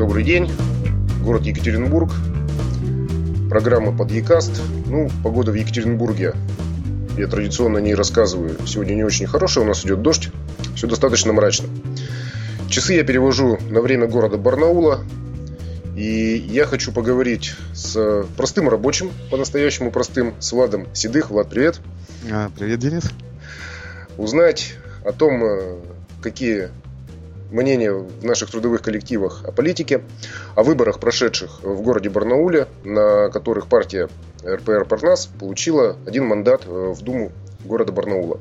Добрый день. Город Екатеринбург. Программа под Екаст. Ну, погода в Екатеринбурге. Я традиционно не рассказываю. Сегодня не очень хорошая, у нас идет дождь. Все достаточно мрачно. Часы я перевожу на время города Барнаула. И я хочу поговорить с простым рабочим, по-настоящему простым, с Владом Седых. Влад, привет. А, привет, Денис. Узнать о том, э, какие мнения в наших трудовых коллективах о политике, о выборах, прошедших в городе Барнауле, на которых партия РПР Парнас получила один мандат э, в Думу города Барнаула.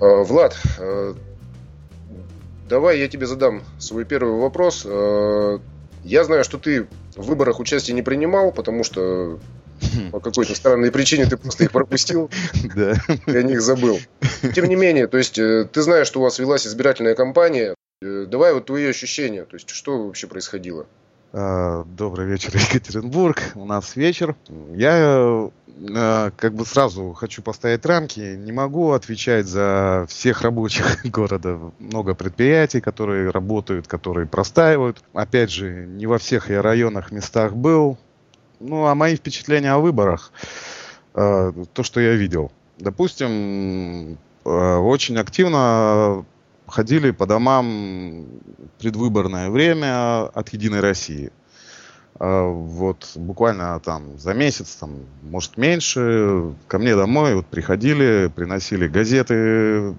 Э, Влад, э, давай я тебе задам свой первый вопрос. Я знаю, что ты в выборах участия не принимал, потому что по какой-то странной причине ты просто их пропустил. Да. И о них забыл. Тем не менее, то есть э, ты знаешь, что у вас велась избирательная кампания. Э, давай вот твои ощущения. То есть что вообще происходило? А, добрый вечер, Екатеринбург. У нас вечер. Я э, как бы сразу хочу поставить рамки. Не могу отвечать за всех рабочих города. Много предприятий, которые работают, которые простаивают. Опять же, не во всех я районах, местах был. Ну, а мои впечатления о выборах, э, то, что я видел. Допустим, э, очень активно ходили по домам предвыборное время от Единой России. Э, вот буквально там за месяц, там, может меньше, ко мне домой вот приходили, приносили газеты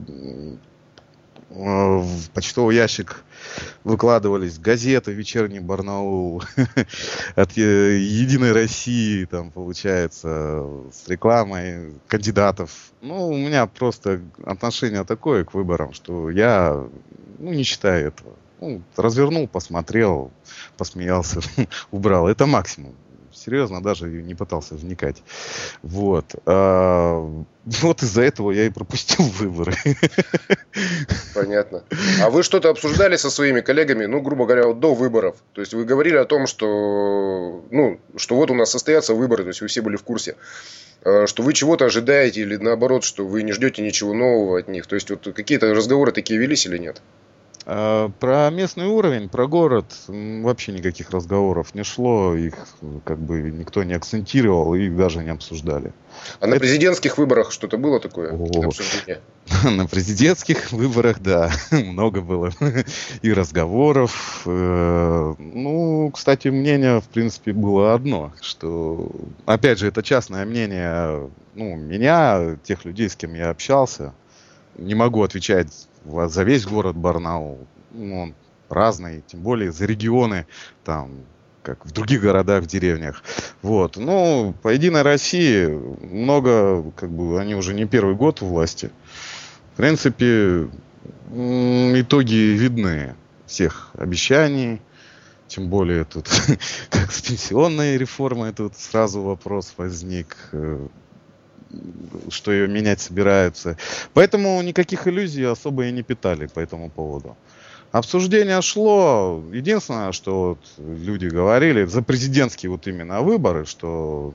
в почтовый ящик выкладывались газеты «Вечерний Барнаул» от «Единой России», там, получается, с рекламой кандидатов. Ну, у меня просто отношение такое к выборам, что я ну, не считаю этого. Ну, развернул, посмотрел, посмеялся, убрал. Это максимум серьезно даже не пытался вникать. Вот. А, вот из-за этого я и пропустил выборы. Понятно. А вы что-то обсуждали со своими коллегами, ну, грубо говоря, вот до выборов? То есть вы говорили о том, что, ну, что вот у нас состоятся выборы, то есть вы все были в курсе а, что вы чего-то ожидаете или наоборот, что вы не ждете ничего нового от них. То есть вот какие-то разговоры такие велись или нет? А, про местный уровень, про город вообще никаких разговоров не шло, их как бы никто не акцентировал и даже не обсуждали. А на президентских выборах что-то было такое? На президентских выборах, да, много было и разговоров. Э, ну, кстати, мнение, в принципе, было одно, что, опять же, это частное мнение, ну, меня, тех людей, с кем я общался. Не могу отвечать за весь город Барнаул. Ну, он разный, тем более за регионы, там, как в других городах, в деревнях. Вот. Ну, по Единой России много, как бы, они уже не первый год у власти. В принципе, итоги видны всех обещаний. Тем более тут, как с пенсионной реформой, тут сразу вопрос возник э, что ее менять собираются. Поэтому никаких иллюзий особо и не питали по этому поводу. Обсуждение шло. Единственное, что вот люди говорили за президентские вот именно выборы, что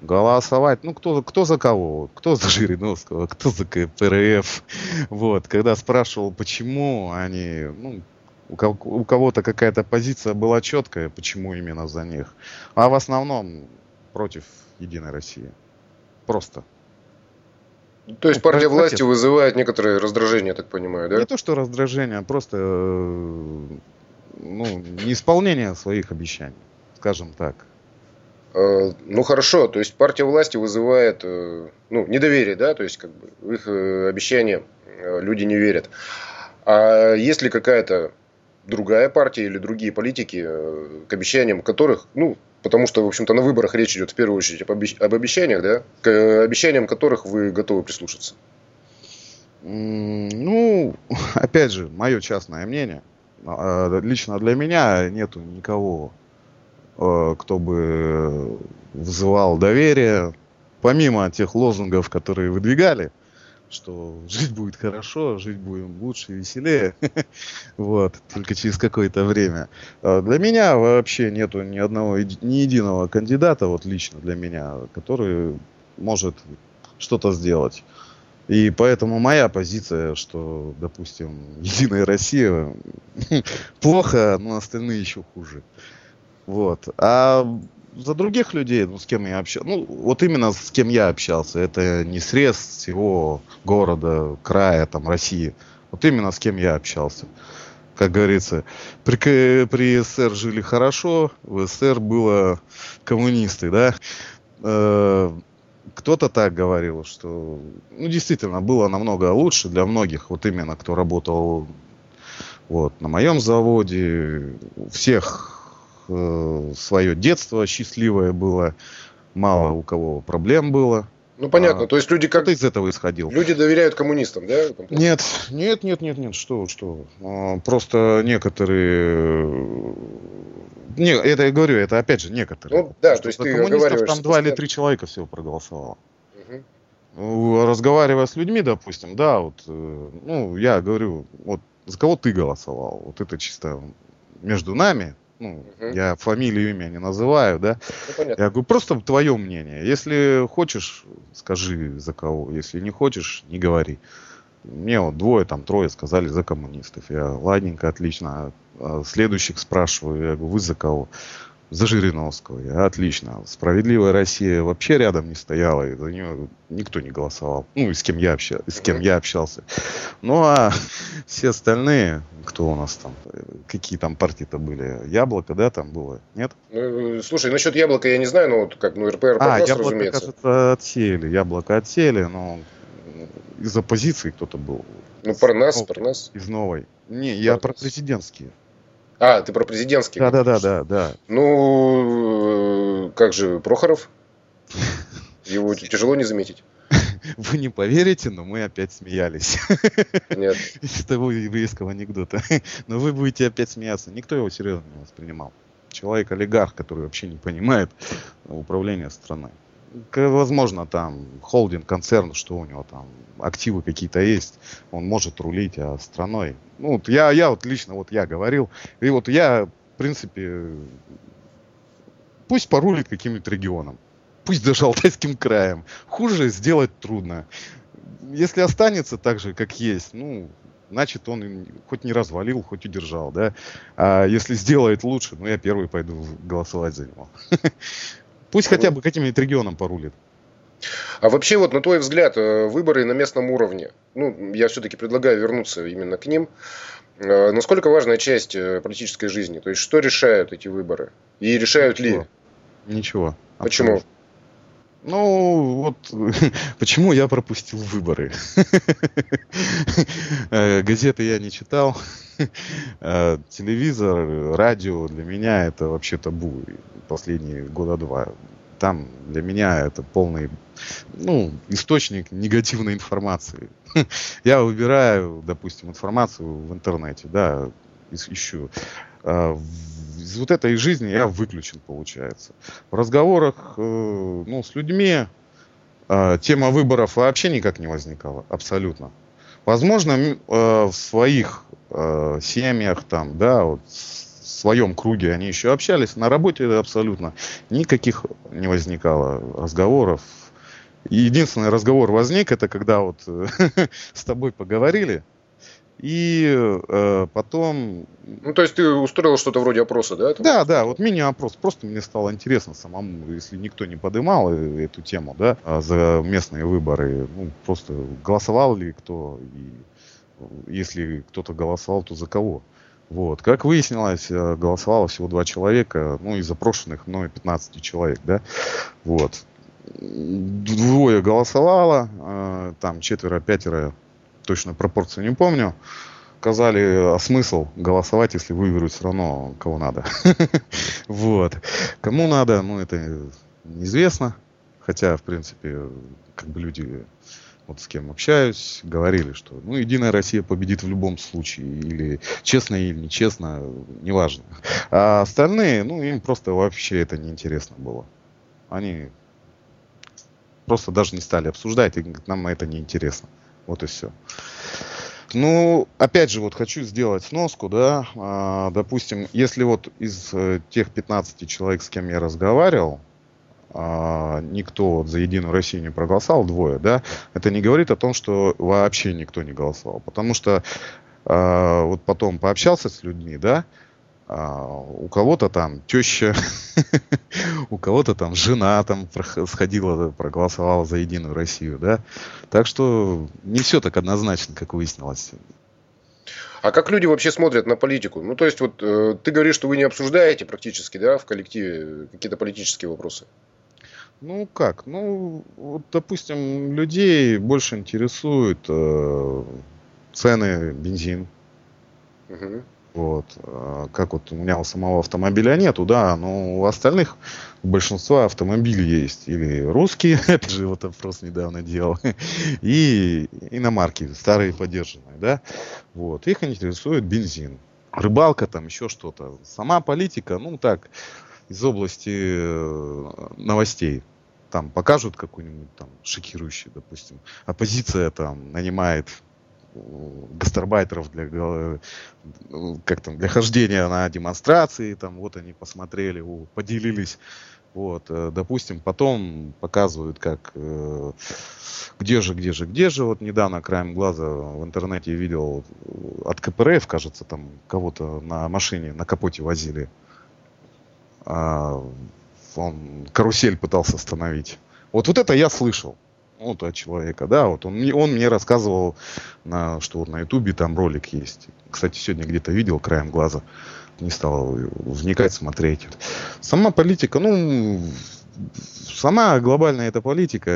голосовать, ну, кто, кто за кого? Кто за Жириновского, кто за КПРФ? Вот, когда спрашивал, почему они, ну, у кого-то какая-то позиция была четкая, почему именно за них. А в основном против Единой России. Просто. То есть партия власти вызывает некоторое раздражение, я так понимаю, да? Не то, что раздражение, а просто э, ну, неисполнение своих обещаний, скажем так. Э, ну хорошо, то есть партия власти вызывает э, ну, недоверие, да, то есть как бы в их обещания люди не верят. А есть ли какая-то другая партия или другие политики, к обещаниям которых, ну, Потому что, в общем-то, на выборах речь идет в первую очередь об, обещаниях, да? К обещаниям которых вы готовы прислушаться. Ну, опять же, мое частное мнение. А, лично для меня нету никого, а, кто бы вызывал доверие, помимо тех лозунгов, которые выдвигали – что жить будет хорошо, жить будем лучше, веселее. вот, только через какое-то время. А для меня вообще нету ни одного, ни единого кандидата, вот лично для меня, который может что-то сделать. И поэтому моя позиция, что, допустим, Единая Россия плохо, но остальные еще хуже. Вот. А за других людей, ну, с кем я общался, ну, вот именно с кем я общался, это не срез всего города, края, там, России. Вот именно с кем я общался. Как говорится, при, при СССР жили хорошо, в СССР было коммунисты, да. Э, кто-то так говорил, что, ну, действительно, было намного лучше для многих, вот именно, кто работал вот, на моем заводе, у всех э, свое детство счастливое было, мало у кого проблем было. Ну понятно, а, то есть люди как... из этого исходил. Люди доверяют коммунистам, да? Нет, нет, нет, нет, нет, что, что. А, просто некоторые... Не, это я говорю, это опять же некоторые. Ну да, то есть ты коммунистов там два или три человека всего проголосовало. Угу. Разговаривая с людьми, допустим, да, вот, э, ну, я говорю, вот за кого ты голосовал? Вот это чисто между нами, ну, угу. я фамилию, имя не называю, да. Ну, я говорю, просто твое мнение. Если хочешь, скажи за кого. Если не хочешь, не говори. Мне вот двое, там трое сказали за коммунистов. Я, ладненько, отлично. А следующих спрашиваю, я говорю, вы за кого? За Жириновского. Я, отлично. Справедливая Россия вообще рядом не стояла, и за нее никто не голосовал. Ну, и с кем я, общался, с кем я общался. Ну, а все остальные, кто у нас там, какие там партии-то были? Яблоко, да, там было? Нет? Ну, слушай, насчет яблока я не знаю, но вот как, ну, РПР А, яблоко, разумеется. кажется, отсеяли. Яблоко отсеяли, но из оппозиции кто-то был. Ну, Парнас, ну, Парнас. Из новой. Не, я про президентские. А, ты про президентский. Да, да, да, да, да. Ну, э, как же Прохоров? Его тяжело не заметить. Вы не поверите, но мы опять смеялись. Нет. Из того еврейского анекдота. Но вы будете опять смеяться. Никто его серьезно не воспринимал. Человек-олигарх, который вообще не понимает управления страной возможно, там холдинг, концерн, что у него там, активы какие-то есть, он может рулить а страной. Ну, вот я, я вот лично, вот я говорил, и вот я, в принципе, пусть порулит каким-нибудь регионом, пусть даже Алтайским краем. Хуже сделать трудно. Если останется так же, как есть, ну, значит, он хоть не развалил, хоть удержал, да. А если сделает лучше, ну, я первый пойду голосовать за него. Пусть хотя бы каким-нибудь регионом порулит. А вообще, вот на твой взгляд, э, выборы на местном уровне, ну, я все-таки предлагаю вернуться именно к ним. Э, насколько важная часть э, политической жизни? То есть, что решают эти выборы? И решают Ничего. ли? Ничего. Почему? Абсолютно. Ну, вот почему я пропустил выборы. Газеты я не читал. Телевизор, радио для меня это вообще табу последние года два. Там для меня это полный ну, источник негативной информации. Я выбираю, допустим, информацию в интернете, да, ищу. А, из вот этой жизни я выключен, получается. В разговорах э, ну, с людьми а, тема выборов вообще никак не возникала, абсолютно. Возможно, э, в своих э, семьях, там, да, вот своем круге они еще общались. На работе абсолютно никаких не возникало разговоров. Единственный разговор возник, это когда вот с тобой поговорили, и э, потом... Ну, то есть ты устроил что-то вроде опроса, да? Там? Да, да, вот мини-опрос. Просто мне стало интересно самому, если никто не подымал э, эту тему, да, а за местные выборы. Ну, просто голосовал ли кто, и если кто-то голосовал, то за кого. Вот. Как выяснилось, э, голосовало всего два человека, ну, из запрошенных мной 15 человек, да. Вот. Двое голосовало, э, там четверо-пятеро, точно пропорцию не помню. Сказали, а смысл голосовать, если выиграют все равно кого надо. Вот. Кому надо, ну, это неизвестно. Хотя, в принципе, как бы люди вот с кем общаюсь, говорили, что ну, Единая Россия победит в любом случае, или честно или нечестно, неважно. А остальные, ну, им просто вообще это неинтересно было. Они просто даже не стали обсуждать, и нам это неинтересно. Вот и все. Ну, опять же, вот хочу сделать сноску, да, а, допустим, если вот из э, тех 15 человек, с кем я разговаривал, а, никто за Единую Россию не проголосовал, двое, да, это не говорит о том, что вообще никто не голосовал. Потому что а, вот потом пообщался с людьми, да, у кого-то там теща, у кого-то там жена там сходила, проголосовала за Единую Россию, да. Так что не все так однозначно, как выяснилось. А как люди вообще смотрят на политику? Ну, то есть, вот э, ты говоришь, что вы не обсуждаете практически, да, в коллективе какие-то политические вопросы. Ну как? Ну, вот, допустим, людей больше интересуют э, цены бензин. Угу. Вот. А как вот у меня у самого автомобиля нету, да, но у остальных у большинства автомобилей есть. Или русские, это же вот опрос недавно делал, и иномарки, старые поддержанные, да. Вот. Их интересует бензин. Рыбалка там, еще что-то. Сама политика, ну так, из области э, новостей там покажут какую-нибудь там шокирующую, допустим, оппозиция там нанимает гастарбайтеров для, э, как там, для хождения на демонстрации, там вот они посмотрели, поделились, вот, э, допустим, потом показывают, как э, где же, где же, где же, вот недавно краем глаза в интернете видел от КПРФ, кажется, там кого-то на машине, на капоте возили, а он карусель пытался остановить. Вот, вот это я слышал. Вот от человека, да, вот он, он мне рассказывал, на, что вот на ютубе там ролик есть. Кстати, сегодня где-то видел краем глаза, не стал вникать, смотреть. Сама политика, ну, сама глобальная эта политика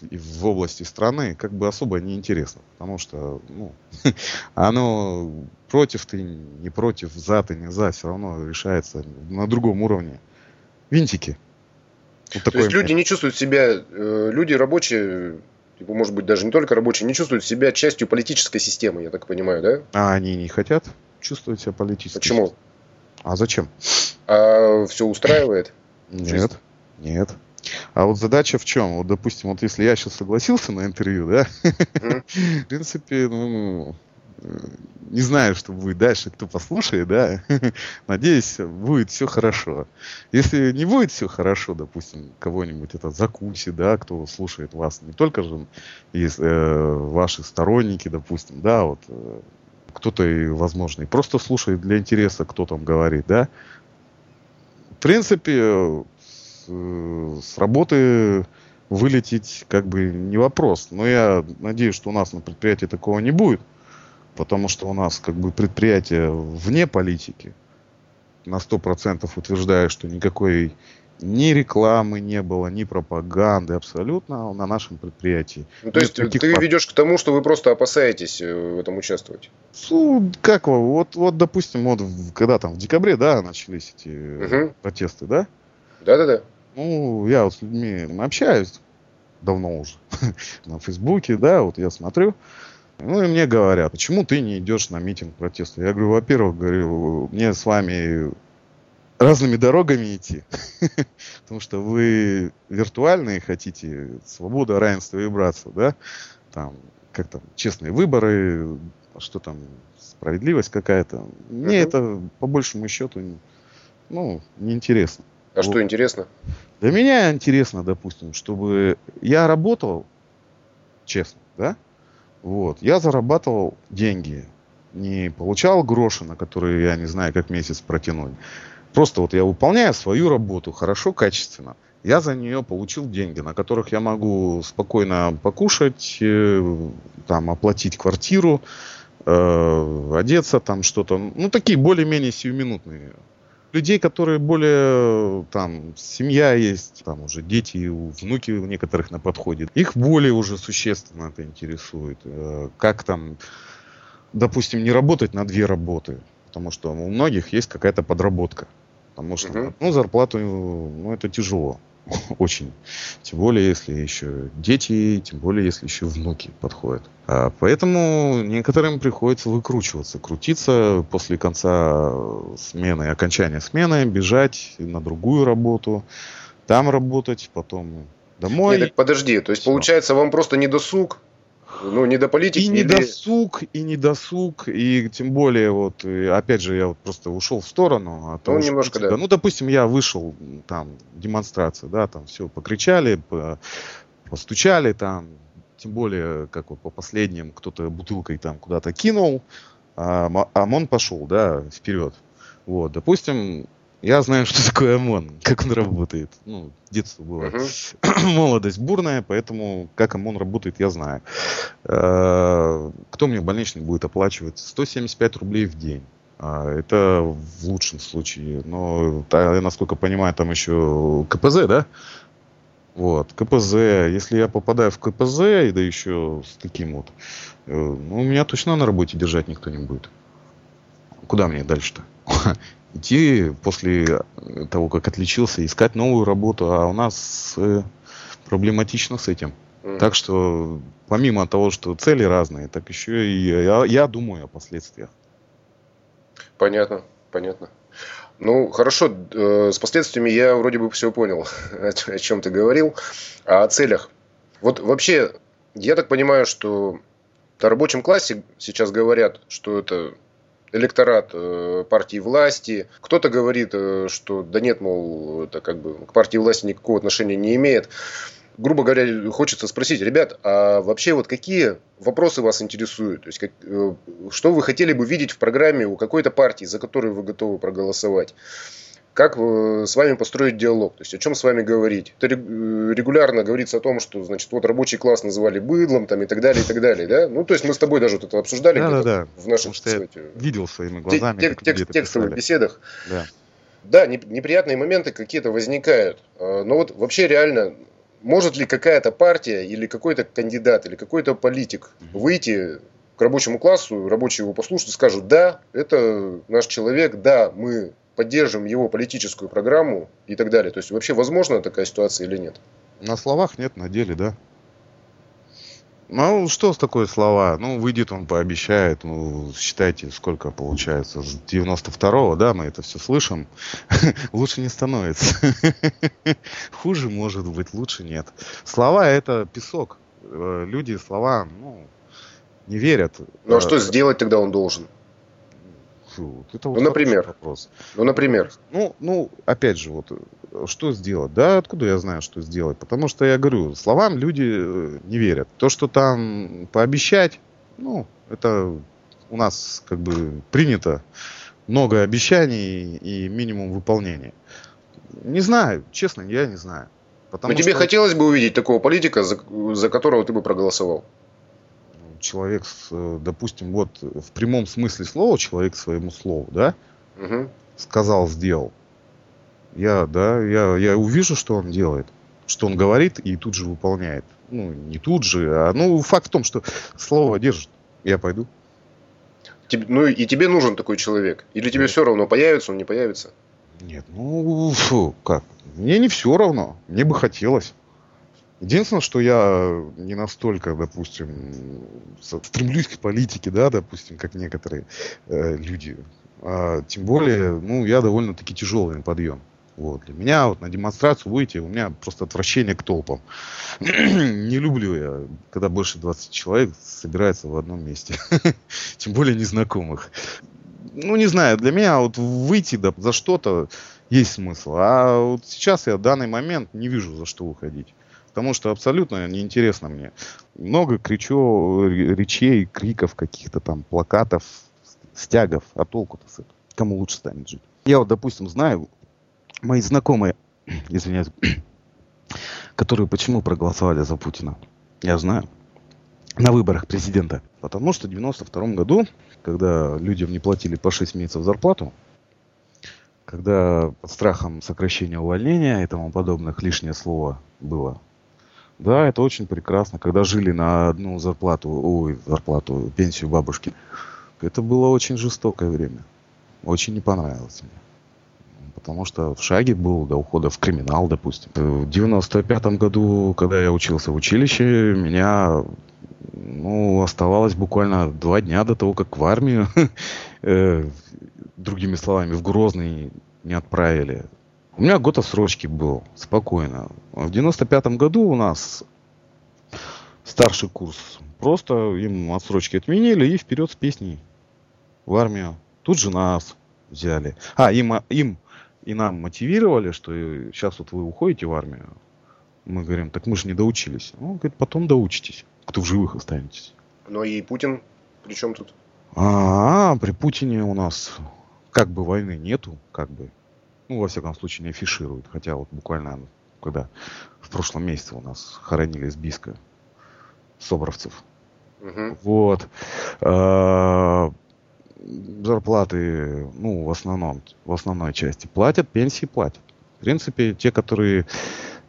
в области страны как бы особо не интересна, потому что, ну, оно против ты, не против, за ты, не за, все равно решается на другом уровне винтики. Вот То есть люди не чувствуют себя, э, люди рабочие, типа, может быть, даже не только рабочие, не чувствуют себя частью политической системы, я так понимаю, да? А они не хотят чувствовать себя политически. Почему? А зачем? А все устраивает? Нет, нет. А вот задача в чем? Вот, допустим, вот если я сейчас согласился на интервью, да, в принципе, ну, не знаю, что будет дальше, кто послушает, да. Надеюсь, будет все хорошо. Если не будет все хорошо, допустим, кого-нибудь это закусит, да, кто слушает вас, не только же есть э, ваши сторонники, допустим, да, вот э, кто-то, и, возможно, и просто слушает для интереса, кто там говорит, да. В принципе, с, э, с работы вылететь как бы не вопрос. Но я надеюсь, что у нас на предприятии такого не будет потому что у нас как бы предприятие вне политики, на 100% утверждаю, что никакой ни рекламы не было, ни пропаганды абсолютно на нашем предприятии. Ну, то есть ты пар... ведешь к тому, что вы просто опасаетесь э, в этом участвовать? Ну, как вот, вот допустим, вот когда там в декабре, да, начались эти угу. протесты, да? Да-да-да. Ну, я вот с людьми общаюсь давно уже на Фейсбуке, да, вот я смотрю, ну и мне говорят, почему ты не идешь на митинг протеста? Я говорю, во-первых, говорю, мне с вами разными дорогами идти, потому что вы виртуальные хотите, свобода, равенство и братство, да, там, как там, честные выборы, что там, справедливость какая-то. Мне uh-huh. это, по большему счету, ну, неинтересно. А вот. что интересно? Для меня интересно, допустим, чтобы я работал честно, да, вот. Я зарабатывал деньги. Не получал гроши, на которые я не знаю, как месяц протянуть. Просто вот я выполняю свою работу хорошо, качественно. Я за нее получил деньги, на которых я могу спокойно покушать, э, там, оплатить квартиру, э, одеться, там что-то. Ну, такие более-менее сиюминутные людей, которые более, там, семья есть, там уже дети, внуки у некоторых на подходе, их более уже существенно это интересует. Э, как там, допустим, не работать на две работы, потому что у многих есть какая-то подработка. Потому что uh-huh. одну зарплату, ну, это тяжело. Очень. Тем более, если еще дети, тем более, если еще внуки подходят. А поэтому некоторым приходится выкручиваться, крутиться после конца смены, окончания смены, бежать на другую работу, там работать, потом домой. Нет, так подожди, то есть Все. получается вам просто не досуг Ну, не до политики. И не или... досуг, и не досуг, и тем более, вот, и опять же, я вот просто ушел в сторону. От ну, немножко, да. Ну, допустим, я вышел, там, демонстрация, да, там все покричали, по, постучали, там, тем более, как вот по последним, кто-то бутылкой там куда-то кинул, а ОМОН пошел, да, вперед. Вот, допустим, я знаю, что такое ОМОН, как он работает. Ну, детство было. Молодость бурная, поэтому как ОМОН работает, я знаю. Э, кто мне больничный будет оплачивать? 175 рублей в день. А, это в лучшем случае. Но, я насколько понимаю, там еще КПЗ, да? Вот, КПЗ. Если я попадаю в КПЗ, да еще с таким вот, э, ну, меня точно на работе держать никто не будет. Куда мне дальше-то? идти после того, как отличился, искать новую работу, а у нас э, проблематично с этим. Mm. Так что помимо того, что цели разные, так еще и я, я думаю о последствиях. Понятно, понятно. Ну, хорошо, э, с последствиями я вроде бы все понял, о, о чем ты говорил. А о целях. Вот вообще, я так понимаю, что в рабочем классе сейчас говорят, что это электорат э, партии власти. Кто-то говорит, э, что да нет, мол, это как бы к партии власти никакого отношения не имеет. Грубо говоря, хочется спросить, ребят, а вообще вот какие вопросы вас интересуют? То есть, как, э, что вы хотели бы видеть в программе у какой-то партии, за которую вы готовы проголосовать? Как э, с вами построить диалог, то есть о чем с вами говорить. Это э, регулярно говорится о том, что, значит, вот рабочий класс называли быдлом, там и так далее, и так далее, да? Ну, то есть мы с тобой даже вот это обсуждали да, да, да. в наших, сказать, видел своими глазами, тек, тек, тек, текстовых беседах. Да. Да, неприятные моменты какие-то возникают, а, но вот вообще реально может ли какая-то партия или какой-то кандидат или какой-то политик выйти к рабочему классу, рабочие его послушают и скажут, да, это наш человек, да, мы поддержим его политическую программу и так далее. То есть вообще возможна такая ситуация или нет? На словах нет, на деле, да. Ну, что с такое слова? Ну, выйдет он, пообещает. Ну, считайте, сколько получается. С 92-го, да, мы это все слышим. лучше не становится. Хуже может быть, лучше нет. Слова это песок. Э, люди слова, ну, не верят. Ну, а что сделать тогда он должен? Фу, это вот ну, например. Вопрос. Ну, например. Ну, ну, опять же, вот что сделать? Да, откуда я знаю, что сделать? Потому что я говорю, словам люди э, не верят. То, что там пообещать, ну, это у нас как бы принято много обещаний и минимум выполнения. Не знаю, честно, я не знаю. Потому Но тебе что... хотелось бы увидеть такого политика, за, за которого ты бы проголосовал? Человек, э, допустим, вот в прямом смысле слова человек своему слову, да, угу. сказал, сделал. Я, да, я, я увижу, что он делает, что он говорит и тут же выполняет. Ну, не тут же, а ну факт в том, что слово держит. Я пойду. Тебе, ну и тебе нужен такой человек? Или тебе все равно, появится он, не появится? Нет, ну фу, как? Мне не все равно. Мне бы хотелось. Единственное, что я не настолько, допустим, стремлюсь к политике, да, допустим, как некоторые э, люди. А, тем более, ну, я довольно-таки тяжелый на подъем. Вот. Для меня вот на демонстрацию выйти, у меня просто отвращение к толпам. не люблю я, когда больше 20 человек собирается в одном месте. Тем более незнакомых. Ну, не знаю, для меня вот выйти да, за что-то есть смысл. А вот сейчас я в данный момент не вижу, за что выходить потому что абсолютно неинтересно мне. Много кричу речей, криков каких-то там, плакатов, стягов, а толку-то с этого? Кому лучше станет жить? Я вот, допустим, знаю, мои знакомые, извиняюсь, которые почему проголосовали за Путина, я знаю, на выборах президента. Потому что в 92 году, когда людям не платили по 6 месяцев зарплату, когда под страхом сокращения увольнения и тому подобных лишнее слово было да, это очень прекрасно. Когда жили на одну зарплату, ой, зарплату, пенсию бабушки, это было очень жестокое время. Очень не понравилось мне. Потому что в шаге был до ухода в криминал, допустим. В 95 году, когда я учился в училище, меня ну, оставалось буквально два дня до того, как в армию, э, другими словами, в Грозный не отправили. У меня год отсрочки был, спокойно. В 95 году у нас старший курс просто им отсрочки отменили и вперед с песней в армию. Тут же нас взяли. А, им, им и нам мотивировали, что сейчас вот вы уходите в армию. Мы говорим, так мы же не доучились. Он говорит, потом доучитесь, кто в живых останетесь. Но и Путин при чем тут? А, при Путине у нас как бы войны нету, как бы. Ну, во всяком случае, не афишируют. Хотя вот буквально, когда в прошлом месяце у нас хоронили из Биска собровцев. Угу. Вот. А, зарплаты, ну, в основном, в основной части платят, пенсии платят. В принципе, те, которые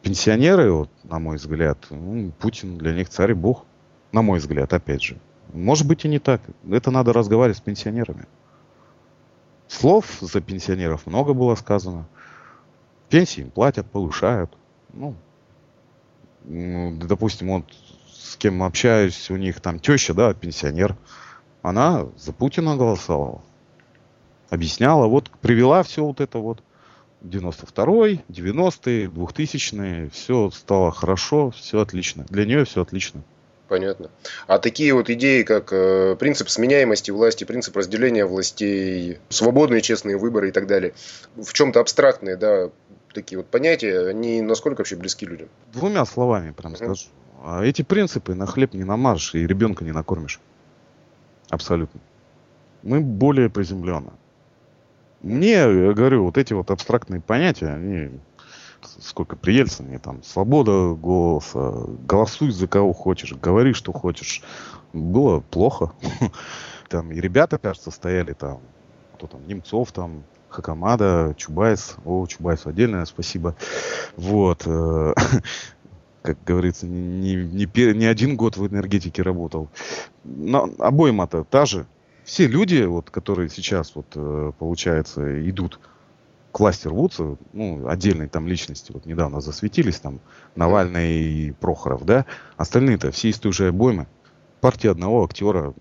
пенсионеры, вот, на мой взгляд, ну, Путин для них царь и бог. На мой взгляд, опять же. Может быть и не так. Это надо разговаривать с пенсионерами. Слов за пенсионеров много было сказано. Пенсии им платят, повышают. Ну, допустим, вот с кем общаюсь, у них там теща, да, пенсионер. Она за Путина голосовала. Объясняла, вот привела все вот это вот. 92-й, 90-е, 2000-е, все стало хорошо, все отлично. Для нее все отлично. Понятно. А такие вот идеи, как э, принцип сменяемости власти, принцип разделения властей, свободные честные выборы и так далее, в чем-то абстрактные, да, такие вот понятия, они насколько вообще близки людям? Двумя словами прям скажу. А эти принципы на хлеб не намажешь и ребенка не накормишь. Абсолютно. Мы более приземленные. Мне, я говорю, вот эти вот абстрактные понятия, они сколько при Ельцине, там, свобода голоса, голосуй за кого хочешь, говори, что хочешь. Было плохо. Там и ребята, кажется, стояли там, кто там, Немцов там, Хакамада, Чубайс. О, Чубайсу отдельное спасибо. Вот. Э, как говорится, не, не, не один год в энергетике работал. Но обойма-то та же все люди, вот, которые сейчас, вот, э, получается, идут к власти рвутся, ну, отдельные там личности, вот недавно засветились, там, Навальный и Прохоров, да, остальные-то все из той же обоймы. Партия одного актера,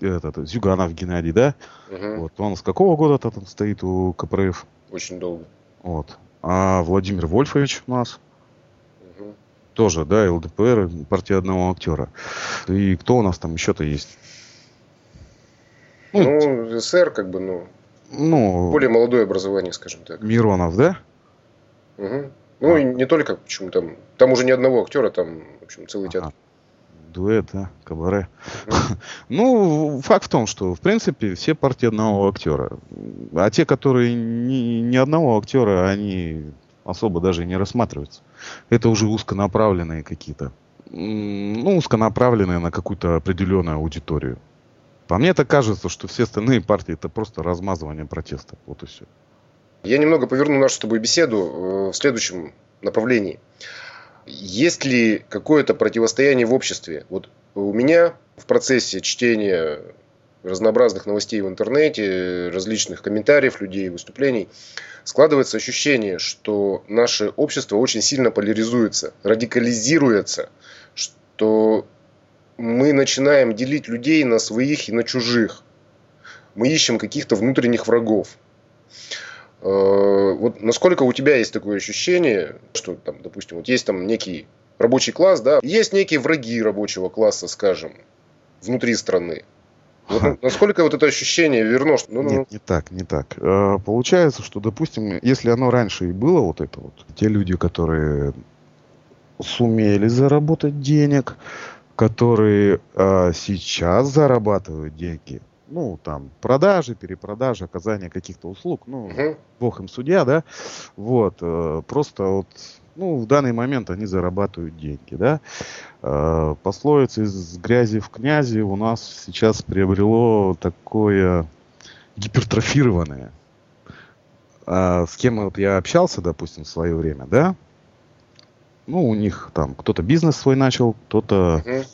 этот, Зюганов Геннадий, да, угу. вот, он с какого года-то там стоит у КПРФ? Очень долго. Вот. А Владимир Вольфович у нас, угу. тоже, да, ЛДПР, партия одного актера. И кто у нас там еще-то есть? Ну, ну СССР, как бы, ну, ну, более молодое образование, скажем так. Миронов, да? Угу. Ну, а. и не только, почему там, там уже не одного актера, там, в общем, целый театр. Ага. Дуэт, да, кабаре. Угу. ну, факт в том, что, в принципе, все партии одного актера. А те, которые ни, ни одного актера, они особо даже не рассматриваются. Это уже узконаправленные какие-то. Ну, узконаправленные на какую-то определенную аудиторию. По мне так кажется, что все остальные партии это просто размазывание протеста. Вот и все. Я немного поверну нашу с тобой беседу э, в следующем направлении. Есть ли какое-то противостояние в обществе? Вот у меня в процессе чтения разнообразных новостей в интернете, различных комментариев людей, выступлений, складывается ощущение, что наше общество очень сильно поляризуется, радикализируется, что мы начинаем делить людей на своих и на чужих. Мы ищем каких-то внутренних врагов. Э, вот насколько у тебя есть такое ощущение, что там, допустим, вот есть там некий рабочий класс, да, есть некие враги рабочего класса, скажем, внутри страны. Вот насколько вот это ощущение верно? Что, ну, ну, Нет, ну. не так, не так. Э, получается, что, допустим, если оно раньше и было вот это вот, те люди, которые сумели заработать денег, которые э, сейчас зарабатывают деньги, ну, там, продажи, перепродажи, оказание каких-то услуг, ну, угу. бог им судья, да, вот, э, просто вот, ну, в данный момент они зарабатывают деньги, да. Э, пословица из грязи в князи у нас сейчас приобрело такое гипертрофированное. А с кем вот я общался, допустим, в свое время, да, ну, у них там кто-то бизнес свой начал, кто-то угу.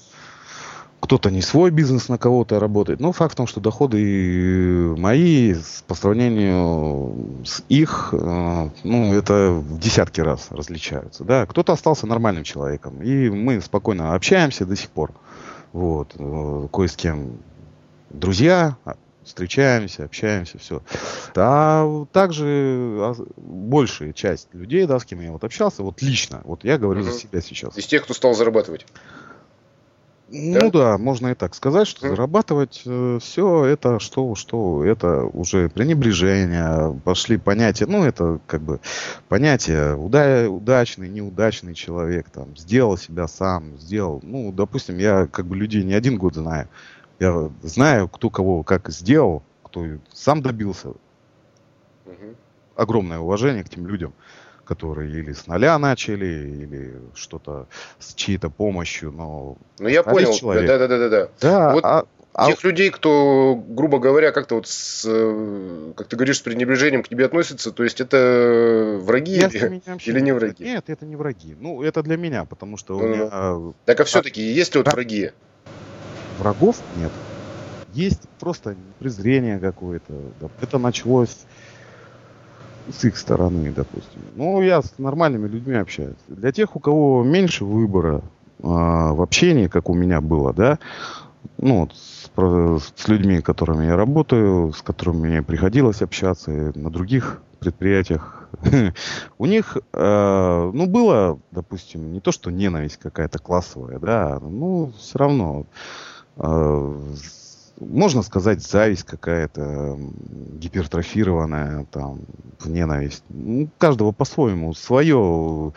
кто-то не свой бизнес на кого-то работает. Но факт в том, что доходы мои по сравнению с их, э, ну, это в десятки раз различаются. Да? Кто-то остался нормальным человеком, и мы спокойно общаемся до сих пор. Вот, э, кое с кем друзья, встречаемся, общаемся, все. А также большая часть людей, да, с кем я вот общался, вот лично, вот я говорю угу. за себя сейчас. Из тех, кто стал зарабатывать? Ну да? да, можно и так сказать, что mm. зарабатывать э, все это что, что это уже пренебрежение, пошли понятия, ну это как бы понятие уда удачный, неудачный человек, там, сделал себя сам, сделал, ну, допустим, я как бы людей не один год знаю, я знаю, кто кого как сделал, кто сам добился. Огромное уважение к тем людям которые или с нуля начали, или что-то с чьей-то помощью, но... Ну, я понял, да-да-да. Да, вот а, а... тех людей, кто, грубо говоря, как-то вот, с, э, как ты говоришь, с пренебрежением к тебе относятся, то есть это враги я или, или не враги? Нет, это не враги. Ну, это для меня, потому что у меня... Так, а все-таки есть ли вот враги? Врагов нет. Есть просто презрение какое-то. Это началось с их стороны, допустим. Ну, я с нормальными людьми общаюсь. Для тех, у кого меньше выбора э, в общении, как у меня было, да, ну, с, с людьми, которыми я работаю, с которыми мне приходилось общаться на других предприятиях, у них, э, ну, было, допустим, не то, что ненависть какая-то классовая, да, ну, все равно можно сказать, зависть какая-то гипертрофированная, там, ненависть. Ну, каждого по-своему. Свое.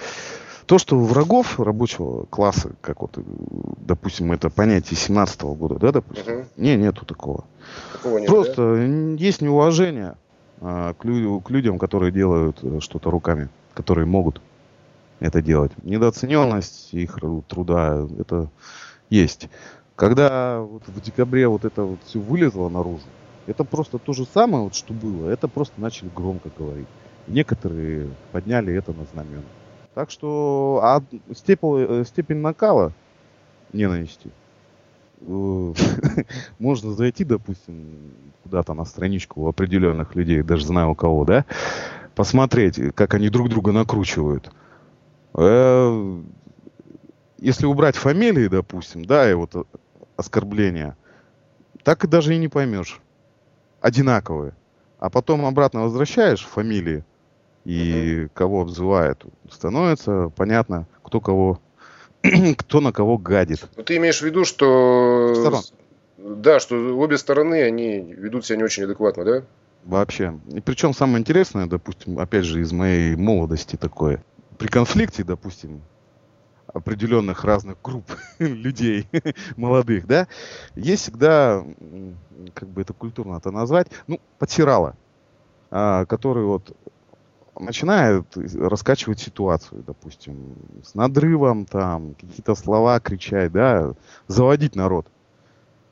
То, что врагов рабочего класса, как вот, допустим, это понятие 17 -го года, да, допустим, угу. не, нету такого. такого нет, Просто да? есть неуважение а, к, лю- к людям, которые делают э, что-то руками, которые могут это делать. Недооцененность их труда, это есть. Когда вот в декабре вот это вот все вылезло наружу, это просто то же самое, вот, что было. Это просто начали громко говорить. Некоторые подняли это на знамена. Так что а степень, э, степень накала ненависти э, можно зайти, допустим, куда-то на страничку у определенных людей, даже знаю у кого, да, посмотреть, как они друг друга накручивают. Э, если убрать фамилии, допустим, да, и вот оскорбления, так и даже и не поймешь. Одинаковые. А потом обратно возвращаешь фамилии и угу. кого обзывает. Становится понятно, кто кого, кто на кого гадит. Ну, ты имеешь в виду, что... Сторон. Да, что обе стороны, они ведут себя не очень адекватно, да? Вообще. И причем самое интересное, допустим, опять же, из моей молодости такое. При конфликте, допустим, определенных разных групп людей молодых, да, есть всегда, как бы это культурно это назвать, ну, потирала, который вот начинает раскачивать ситуацию, допустим, с надрывом, там, какие-то слова кричать, да, заводить народ.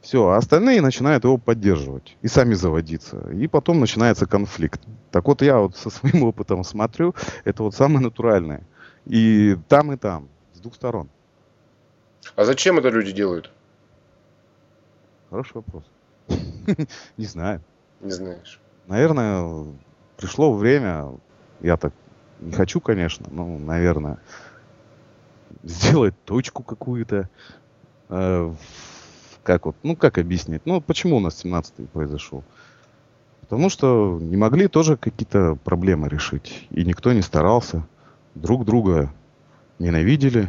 Все, а остальные начинают его поддерживать и сами заводиться. И потом начинается конфликт. Так вот я вот со своим опытом смотрю, это вот самое натуральное. И там, и там двух сторон. А зачем это люди делают? Хороший вопрос. Не знаю. Не знаешь. Наверное, пришло время, я так не хочу, конечно, но, наверное, сделать точку какую-то. Э, как вот, ну как объяснить? Ну почему у нас 17-й произошел? Потому что не могли тоже какие-то проблемы решить. И никто не старался друг друга ненавидели.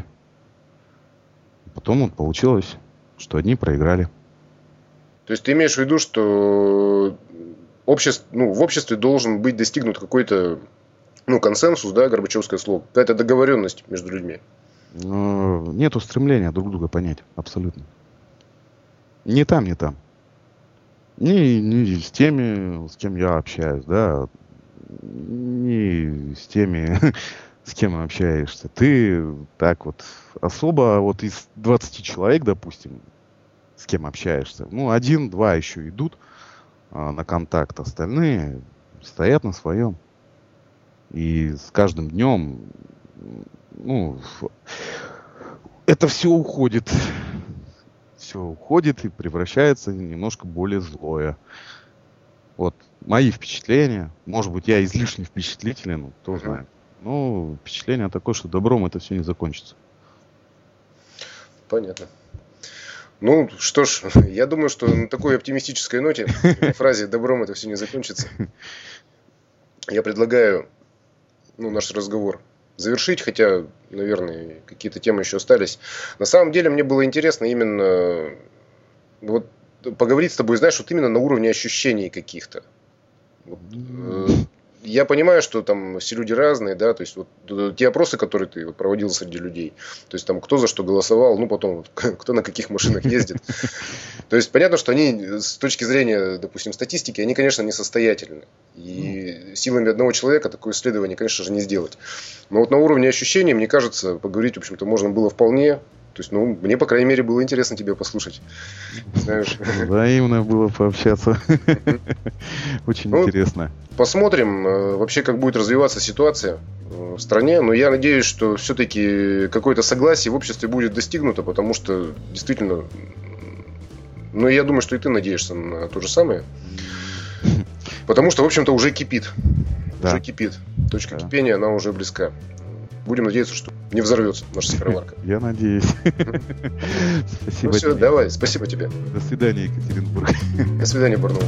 Потом вот получилось, что одни проиграли. То есть ты имеешь в виду, что общество, ну, в обществе должен быть достигнут какой-то ну, консенсус, да, Горбачевское слово, какая-то договоренность между людьми? Ну, нет стремления друг друга понять, абсолютно. Не там, не там. Не, не с теми, с кем я общаюсь, да, не с теми, с кем общаешься. Ты так вот особо вот из 20 человек, допустим, с кем общаешься, ну, один-два еще идут а, на контакт, остальные стоят на своем. И с каждым днем, ну, это все уходит. Все уходит и превращается немножко более злое. Вот мои впечатления. Может быть, я излишне впечатлителен, кто знает. Ну, впечатление такое, что добром это все не закончится. Понятно. Ну, что ж, я думаю, что на такой оптимистической ноте, фразе «добром это все не закончится», я предлагаю ну, наш разговор завершить, хотя наверное, какие-то темы еще остались. На самом деле мне было интересно именно вот поговорить с тобой, знаешь, вот именно на уровне ощущений каких-то. Вот, э, я понимаю, что там все люди разные, да, то есть вот э, те опросы, которые ты вот проводил среди людей, то есть там кто за что голосовал, ну потом кто на каких машинах ездит. То есть понятно, что они с точки зрения, допустим, статистики, они, конечно, несостоятельны. И силами одного человека такое исследование, конечно же, не сделать. Но вот на уровне ощущений, мне кажется, поговорить, в общем-то, можно было вполне. То есть, ну, мне, по крайней мере, было интересно тебя послушать. Знаешь. Взаимно было пообщаться. Очень ну, интересно. Посмотрим э, вообще, как будет развиваться ситуация э, в стране. Но я надеюсь, что все-таки какое-то согласие в обществе будет достигнуто, потому что действительно... Ну, я думаю, что и ты надеешься на то же самое. Потому что, в общем-то, уже кипит. Да. Уже кипит. Точка да. кипения, она уже близка. Будем надеяться, что не взорвется наша сыроварка. Я надеюсь. Спасибо. Ну все, давай, спасибо тебе. До свидания, Екатеринбург. До свидания, Барнаул.